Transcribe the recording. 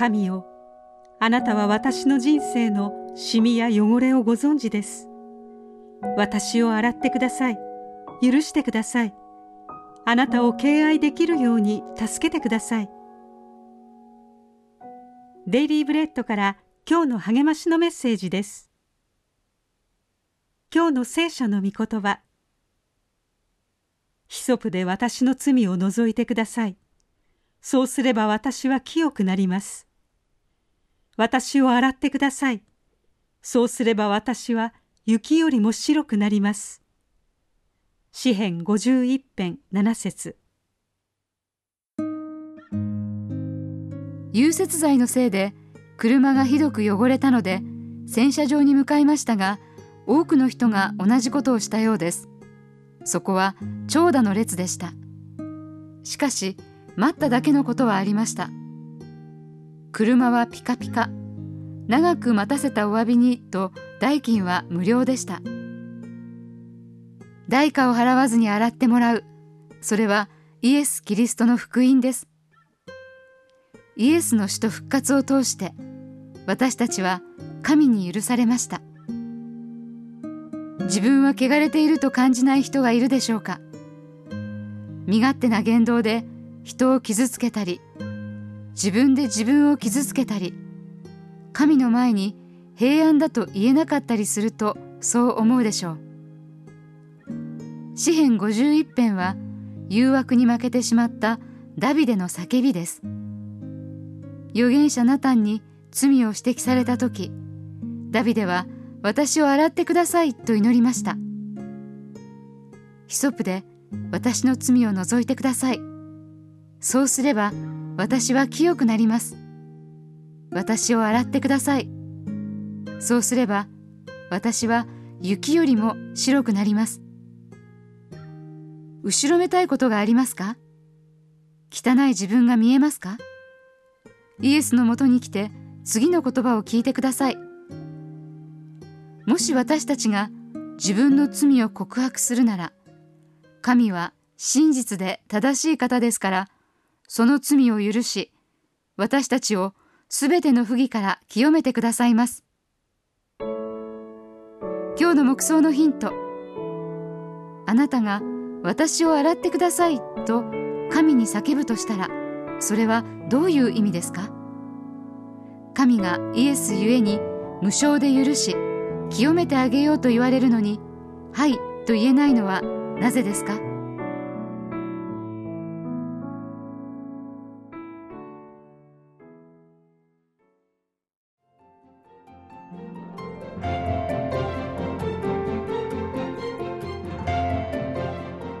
神よあなたは私の人生のシミや汚れをご存知です。私を洗ってください。許してください。あなたを敬愛できるように助けてください。デイリーブレッドから今日の励ましのメッセージです。今日の聖書の御言葉。ヒソプで私の罪を除いてください。そうすれば私は清くなります。私を洗ってください。そうすれば私は雪よりも白くなります。詩編51編7節融雪剤のせいで車がひどく汚れたので洗車場に向かいましたが多くの人が同じことをしたようですそこは長蛇の列でしたしかし待っただけのことはありました車はピカピカ。長く待たせたお詫びにと代金は無料でした。代価を払わずに洗ってもらう。それはイエス・キリストの福音です。イエスの死と復活を通して私たちは神に許されました。自分は汚れていると感じない人がいるでしょうか。身勝手な言動で人を傷つけたり自分で自分を傷つけたり神の前に平安だと言えなかったりするとそう思うでしょう。詩編51編は誘惑に負けてしまったダビデの叫びです。預言者ナタンに罪を指摘された時ダビデは私を洗ってくださいと祈りました。ヒソプで私の罪を除いてください。そうすれば私は清くなります。私を洗ってください。そうすれば私は雪よりも白くなります。後ろめたいことがありますか？汚い自分が見えますか？イエスのもとに来て次の言葉を聞いてください。もし私たちが自分の罪を告白するなら神は真実で正しい方ですからその罪を許し私たちをすべての不義から清めてくださいます。今日の目想のヒント。あなたが私を洗ってくださいと神に叫ぶとしたら、それはどういう意味ですか？神がイエスゆえに無償で許し、清めてあげようと言われるのに、はいと言えないのはなぜですか？